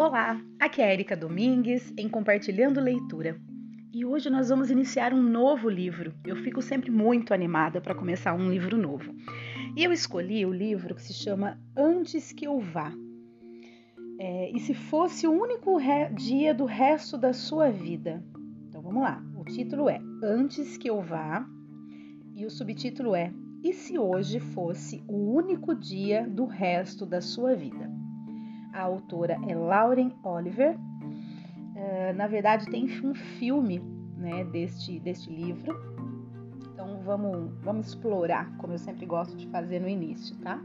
Olá, aqui é Erika Domingues em Compartilhando Leitura. E hoje nós vamos iniciar um novo livro. Eu fico sempre muito animada para começar um livro novo. E eu escolhi o livro que se chama Antes que eu vá. É, e se fosse o único dia do resto da sua vida? Então vamos lá. O título é Antes que eu vá e o subtítulo é E se hoje fosse o único dia do resto da sua vida? A autora é Lauren Oliver. Uh, na verdade, tem um filme né, deste, deste livro. Então vamos, vamos explorar, como eu sempre gosto de fazer no início, tá?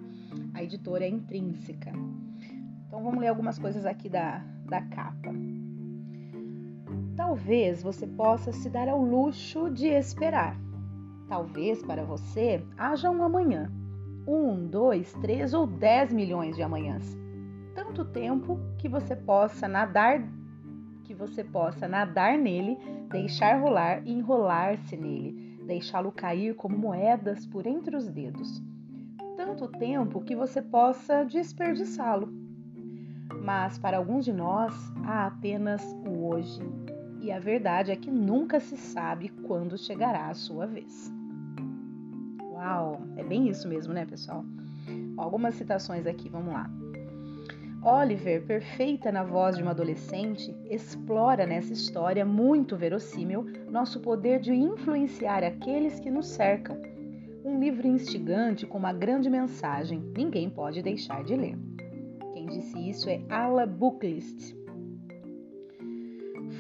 A editora é intrínseca. Então vamos ler algumas coisas aqui da, da capa. Talvez você possa se dar ao luxo de esperar. Talvez para você haja um amanhã. Um, dois, três ou dez milhões de amanhãs tanto tempo que você possa nadar que você possa nadar nele, deixar rolar e enrolar-se nele, deixá-lo cair como moedas por entre os dedos. Tanto tempo que você possa desperdiçá-lo. Mas para alguns de nós há apenas o hoje, e a verdade é que nunca se sabe quando chegará a sua vez. Uau, é bem isso mesmo, né, pessoal? Algumas citações aqui, vamos lá. Oliver, perfeita na voz de uma adolescente, explora nessa história muito verossímil nosso poder de influenciar aqueles que nos cercam. Um livro instigante com uma grande mensagem, ninguém pode deixar de ler. Quem disse isso é Ala Booklist.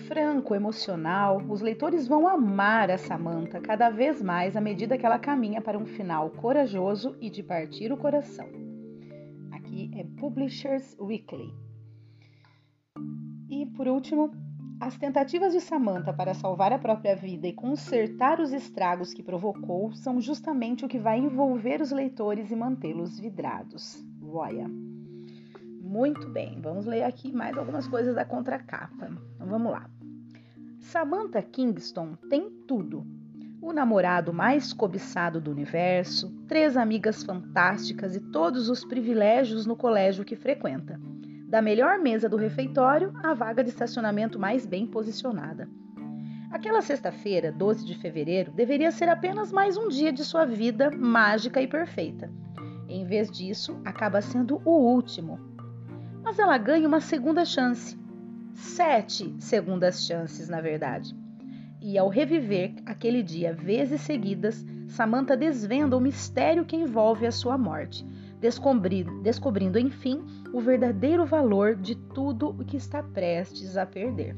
Franco, emocional, os leitores vão amar a Samantha cada vez mais à medida que ela caminha para um final corajoso e de partir o coração Publishers Weekly. E por último, as tentativas de Samantha para salvar a própria vida e consertar os estragos que provocou são justamente o que vai envolver os leitores e mantê-los vidrados. Roya. Muito bem, vamos ler aqui mais algumas coisas da contracapa. Então vamos lá. Samantha Kingston tem tudo o namorado mais cobiçado do universo, três amigas fantásticas e todos os privilégios no colégio que frequenta. Da melhor mesa do refeitório à vaga de estacionamento mais bem posicionada. Aquela sexta-feira, 12 de fevereiro, deveria ser apenas mais um dia de sua vida mágica e perfeita. Em vez disso, acaba sendo o último. Mas ela ganha uma segunda chance. Sete segundas chances, na verdade e ao reviver aquele dia vezes seguidas, Samantha desvenda o mistério que envolve a sua morte, descobrindo, descobrindo enfim o verdadeiro valor de tudo o que está prestes a perder.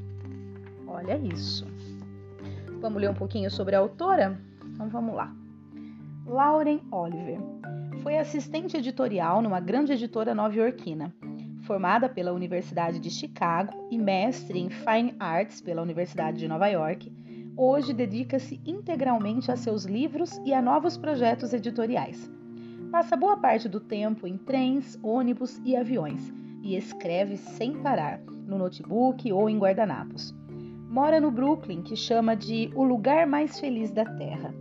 Olha isso. Vamos ler um pouquinho sobre a autora? Então vamos lá. Lauren Oliver foi assistente editorial numa grande editora nova-iorquina. Formada pela Universidade de Chicago e mestre em Fine Arts pela Universidade de Nova York, hoje dedica-se integralmente a seus livros e a novos projetos editoriais. Passa boa parte do tempo em trens, ônibus e aviões e escreve sem parar, no notebook ou em guardanapos. Mora no Brooklyn, que chama de o lugar mais feliz da Terra.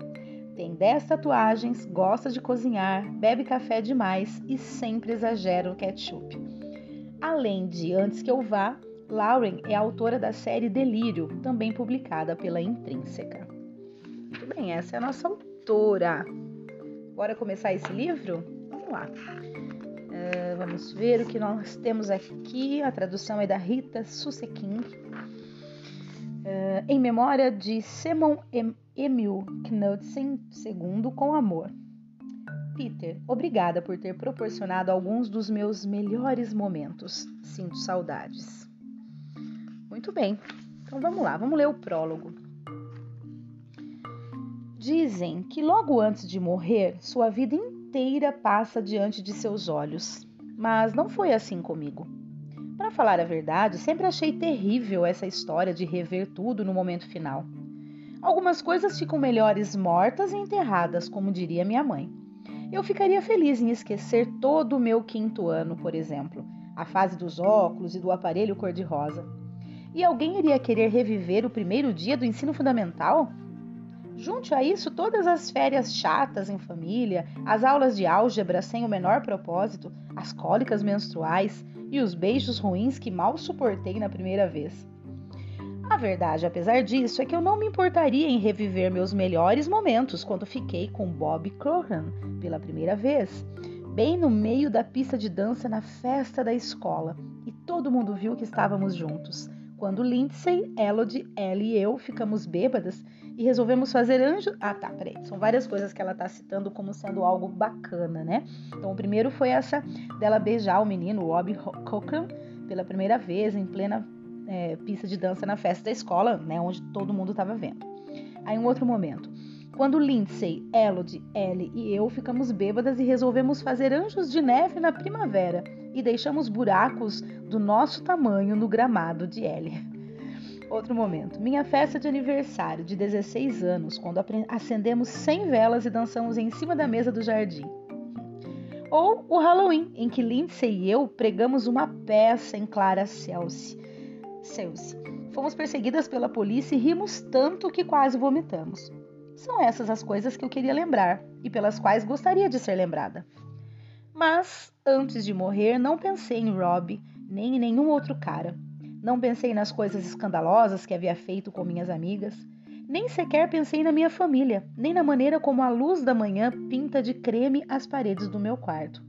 Tem 10 tatuagens, gosta de cozinhar, bebe café demais e sempre exagera o ketchup. Além de Antes que eu vá, Lauren é autora da série Delírio, também publicada pela Intrínseca. Muito bem, essa é a nossa autora. Bora começar esse livro? Vamos lá. Uh, vamos ver o que nós temos aqui. A tradução é da Rita Susekin. Uh, em memória de Simon Emil Knudsen II, com amor. Peter, obrigada por ter proporcionado alguns dos meus melhores momentos. Sinto saudades. Muito bem, então vamos lá, vamos ler o prólogo. Dizem que logo antes de morrer, sua vida inteira passa diante de seus olhos. Mas não foi assim comigo. Para falar a verdade, sempre achei terrível essa história de rever tudo no momento final. Algumas coisas ficam melhores mortas e enterradas, como diria minha mãe. Eu ficaria feliz em esquecer todo o meu quinto ano, por exemplo, a fase dos óculos e do aparelho cor-de-rosa. E alguém iria querer reviver o primeiro dia do ensino fundamental? Junte a isso todas as férias chatas em família, as aulas de álgebra sem o menor propósito, as cólicas menstruais e os beijos ruins que mal suportei na primeira vez. A verdade, apesar disso, é que eu não me importaria em reviver meus melhores momentos quando fiquei com Bob Croghan pela primeira vez, bem no meio da pista de dança na festa da escola, e todo mundo viu que estávamos juntos. Quando Lindsay, Elodie, Ellie e eu ficamos bêbadas e resolvemos fazer anjo. Ah, tá, peraí. São várias coisas que ela tá citando como sendo algo bacana, né? Então, o primeiro foi essa dela beijar o menino, o Bob Cochran, pela primeira vez em plena é, pista de dança na festa da escola, né, onde todo mundo estava vendo. Aí um outro momento. Quando Lindsay, Elodie, Ellie e eu ficamos bêbadas e resolvemos fazer anjos de neve na primavera e deixamos buracos do nosso tamanho no gramado de Ellie. Outro momento. Minha festa de aniversário de 16 anos, quando acendemos 100 velas e dançamos em cima da mesa do jardim. Ou o Halloween, em que Lindsay e eu pregamos uma peça em Clara Celsi Celce. Fomos perseguidas pela polícia e rimos tanto que quase vomitamos. São essas as coisas que eu queria lembrar e pelas quais gostaria de ser lembrada. Mas, antes de morrer, não pensei em Rob nem em nenhum outro cara. Não pensei nas coisas escandalosas que havia feito com minhas amigas. Nem sequer pensei na minha família, nem na maneira como a luz da manhã pinta de creme as paredes do meu quarto,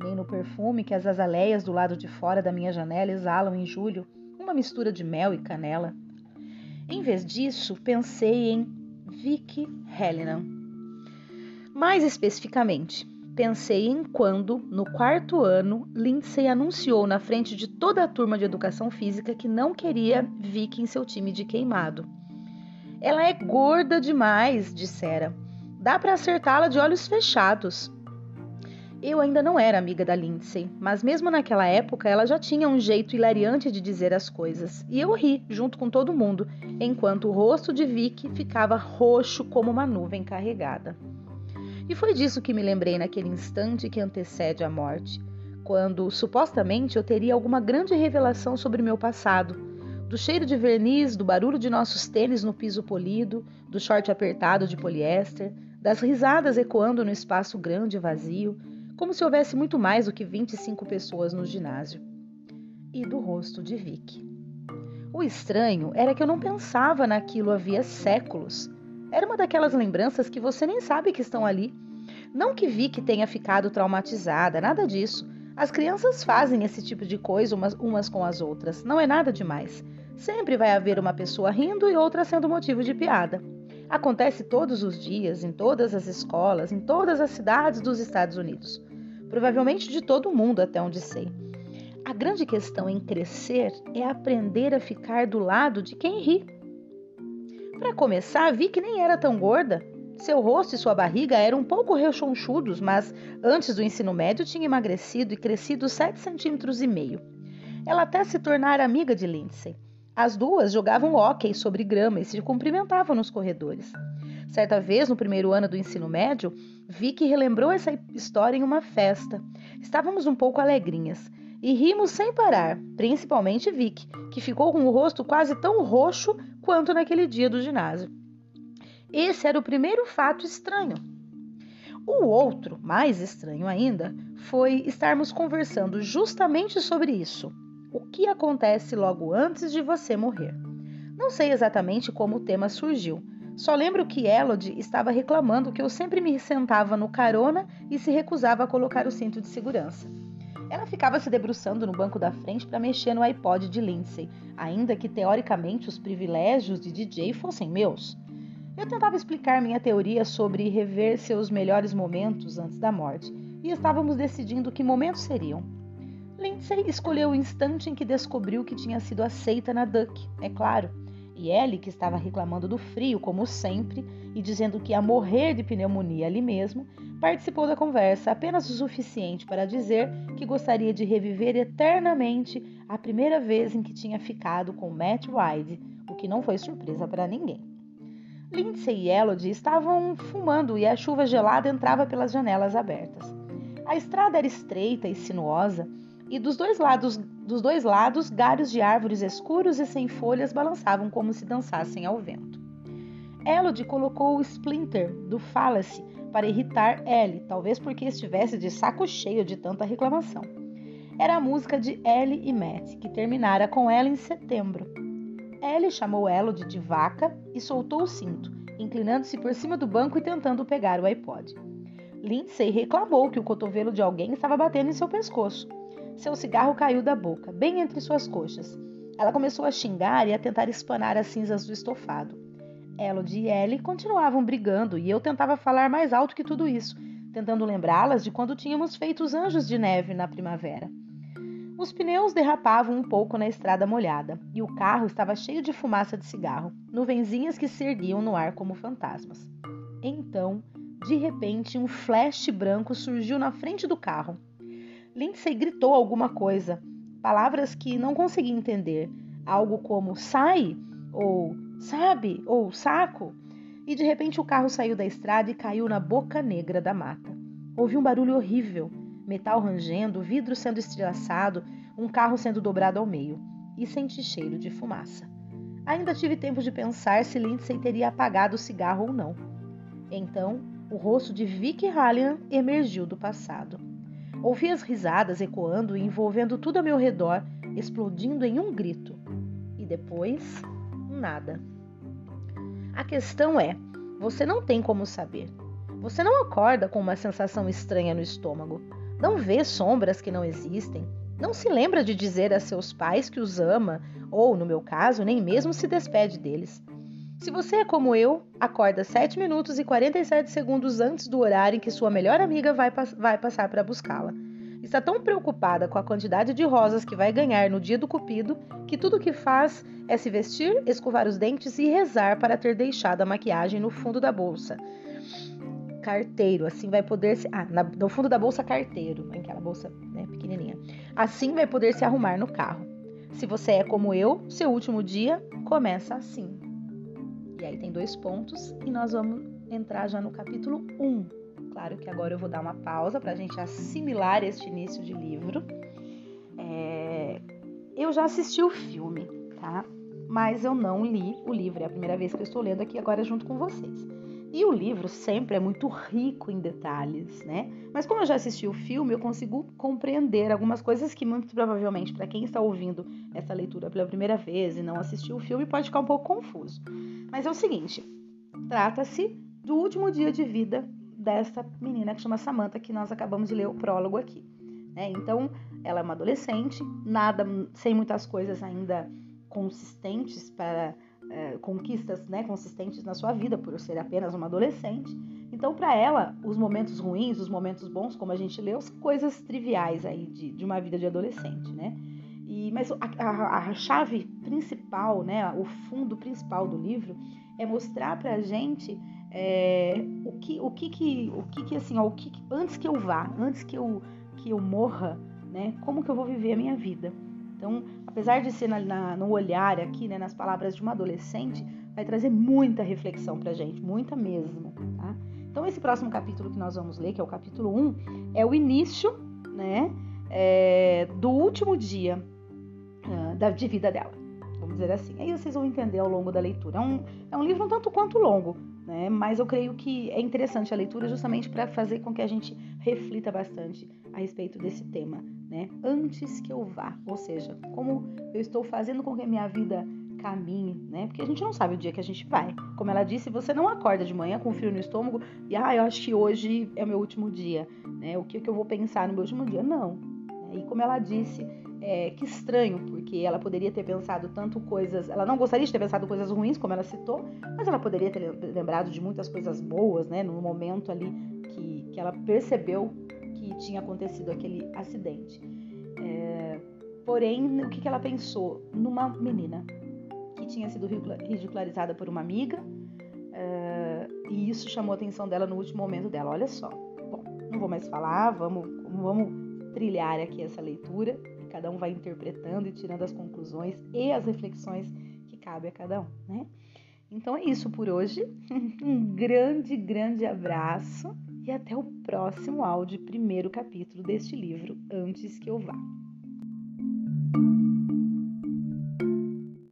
nem no perfume que as azaleias do lado de fora da minha janela exalam em julho uma mistura de mel e canela. Em vez disso, pensei em Vicky Helena. Mais especificamente, pensei em quando, no quarto ano, Lindsay anunciou na frente de toda a turma de educação física que não queria Vicky em seu time de queimado. Ela é gorda demais, dissera. Dá para acertá-la de olhos fechados. Eu ainda não era amiga da Lindsay, mas mesmo naquela época ela já tinha um jeito hilariante de dizer as coisas, e eu ri junto com todo mundo, enquanto o rosto de Vicky ficava roxo como uma nuvem carregada. E foi disso que me lembrei naquele instante que antecede a morte, quando supostamente eu teria alguma grande revelação sobre meu passado, do cheiro de verniz, do barulho de nossos tênis no piso polido, do short apertado de poliéster, das risadas ecoando no espaço grande e vazio, como se houvesse muito mais do que 25 pessoas no ginásio. E do rosto de Vicky. O estranho era que eu não pensava naquilo havia séculos. Era uma daquelas lembranças que você nem sabe que estão ali. Não que Vicky tenha ficado traumatizada, nada disso. As crianças fazem esse tipo de coisa umas, umas com as outras. Não é nada demais. Sempre vai haver uma pessoa rindo e outra sendo motivo de piada. Acontece todos os dias, em todas as escolas, em todas as cidades dos Estados Unidos provavelmente de todo mundo, até onde sei. A grande questão em crescer é aprender a ficar do lado de quem ri. Para começar, vi que nem era tão gorda. Seu rosto e sua barriga eram um pouco rechonchudos, mas antes do ensino médio tinha emagrecido e crescido 7 centímetros e meio. Ela até se tornara amiga de Lindsay. As duas jogavam hóquei sobre grama e se cumprimentavam nos corredores. Certa vez, no primeiro ano do ensino médio, Vicky relembrou essa história em uma festa. Estávamos um pouco alegrinhas e rimos sem parar, principalmente Vicky, que ficou com o rosto quase tão roxo quanto naquele dia do ginásio. Esse era o primeiro fato estranho. O outro, mais estranho ainda, foi estarmos conversando justamente sobre isso. O que acontece logo antes de você morrer? Não sei exatamente como o tema surgiu, só lembro que Elodie estava reclamando que eu sempre me sentava no carona e se recusava a colocar o cinto de segurança. Ela ficava se debruçando no banco da frente para mexer no iPod de Lindsay, ainda que teoricamente os privilégios de DJ fossem meus. Eu tentava explicar minha teoria sobre rever seus melhores momentos antes da morte, e estávamos decidindo que momentos seriam. Lindsay escolheu o instante em que descobriu que tinha sido aceita na Duck, é claro e Ellie, que estava reclamando do frio, como sempre, e dizendo que ia morrer de pneumonia ali mesmo, participou da conversa apenas o suficiente para dizer que gostaria de reviver eternamente a primeira vez em que tinha ficado com Matt Wide, o que não foi surpresa para ninguém. Lindsay e Elodie estavam fumando e a chuva gelada entrava pelas janelas abertas. A estrada era estreita e sinuosa, e dos dois lados dos dois lados, galhos de árvores escuros e sem folhas balançavam como se dançassem ao vento. Elodie colocou o Splinter do Fallacy para irritar Ellie, talvez porque estivesse de saco cheio de tanta reclamação. Era a música de Ellie e Matt, que terminara com ela em setembro. Ellie chamou Elodie de vaca e soltou o cinto, inclinando-se por cima do banco e tentando pegar o iPod. Lindsay reclamou que o cotovelo de alguém estava batendo em seu pescoço. Seu cigarro caiu da boca, bem entre suas coxas. Ela começou a xingar e a tentar espanar as cinzas do estofado. Elodie e Ellie continuavam brigando e eu tentava falar mais alto que tudo isso, tentando lembrá-las de quando tínhamos feito os anjos de neve na primavera. Os pneus derrapavam um pouco na estrada molhada e o carro estava cheio de fumaça de cigarro, nuvenzinhas que se erguiam no ar como fantasmas. Então, de repente, um flash branco surgiu na frente do carro. Lindsay gritou alguma coisa, palavras que não conseguia entender, algo como sai ou sabe ou saco. E de repente o carro saiu da estrada e caiu na boca negra da mata. Houve um barulho horrível, metal rangendo, vidro sendo estrilaçado, um carro sendo dobrado ao meio, e senti cheiro de fumaça. Ainda tive tempo de pensar se Lindsay teria apagado o cigarro ou não. Então, o rosto de Vicky Hallian emergiu do passado. Ouvi as risadas ecoando e envolvendo tudo ao meu redor, explodindo em um grito. E depois, nada. A questão é: você não tem como saber. Você não acorda com uma sensação estranha no estômago. Não vê sombras que não existem. Não se lembra de dizer a seus pais que os ama, ou, no meu caso, nem mesmo se despede deles. Se você é como eu, acorda 7 minutos e 47 segundos antes do horário em que sua melhor amiga vai, vai passar para buscá-la. Está tão preocupada com a quantidade de rosas que vai ganhar no dia do cupido que tudo o que faz é se vestir, escovar os dentes e rezar para ter deixado a maquiagem no fundo da bolsa. Carteiro, assim vai poder se. Ah, na, no fundo da bolsa, carteiro, aquela bolsa né, pequenininha. Assim vai poder se arrumar no carro. Se você é como eu, seu último dia começa assim. E aí tem dois pontos e nós vamos entrar já no capítulo 1. Claro que agora eu vou dar uma pausa para a gente assimilar este início de livro. É... Eu já assisti o filme, tá? Mas eu não li o livro. É a primeira vez que eu estou lendo aqui agora junto com vocês. E o livro sempre é muito rico em detalhes, né? Mas como eu já assisti o filme, eu consigo compreender algumas coisas que muito provavelmente para quem está ouvindo essa leitura pela primeira vez e não assistiu o filme pode ficar um pouco confuso. Mas é o seguinte: trata-se do último dia de vida dessa menina que chama Samantha, que nós acabamos de ler o prólogo aqui. Né? Então, ela é uma adolescente, nada, sem muitas coisas ainda consistentes para é, conquistas né, consistentes na sua vida, por ser apenas uma adolescente. Então, para ela, os momentos ruins, os momentos bons, como a gente leu, são coisas triviais aí de, de uma vida de adolescente, né? E, mas a, a, a, chave principal, né, o fundo principal do livro é mostrar para a gente é, o que, o que, que, o que, que assim, ó, o que, antes que eu vá, antes que eu, que eu morra, né, como que eu vou viver a minha vida. Então, apesar de ser na, na, no olhar aqui, né, nas palavras de uma adolescente, vai trazer muita reflexão para gente, muita mesmo, tá? Então, esse próximo capítulo que nós vamos ler, que é o capítulo 1, é o início, né, é, do último dia uh, da, de vida dela, vamos dizer assim. Aí vocês vão entender ao longo da leitura. É um, é um livro um tanto quanto longo, né? Mas eu creio que é interessante a leitura justamente para fazer com que a gente reflita bastante a respeito desse tema, né? Antes que eu vá, ou seja, como eu estou fazendo com que a minha vida caminhe, né? Porque a gente não sabe o dia que a gente vai. Como ela disse, você não acorda de manhã com frio no estômago e ah, eu acho que hoje é o meu último dia, né? O que, que eu vou pensar no meu último dia? Não. E como ela disse, é, que estranho, porque ela poderia ter pensado tanto coisas. Ela não gostaria de ter pensado coisas ruins, como ela citou, mas ela poderia ter lembrado de muitas coisas boas, né? No momento ali que, que ela percebeu que tinha acontecido aquele acidente. É, porém, o que, que ela pensou? Numa menina que tinha sido ridicularizada por uma amiga, é, e isso chamou a atenção dela no último momento dela. Olha só. Bom, não vou mais falar, vamos, vamos trilhar aqui essa leitura cada um vai interpretando e tirando as conclusões e as reflexões que cabe a cada um, né? Então é isso por hoje. Um grande, grande abraço e até o próximo áudio, primeiro capítulo deste livro, Antes que eu vá.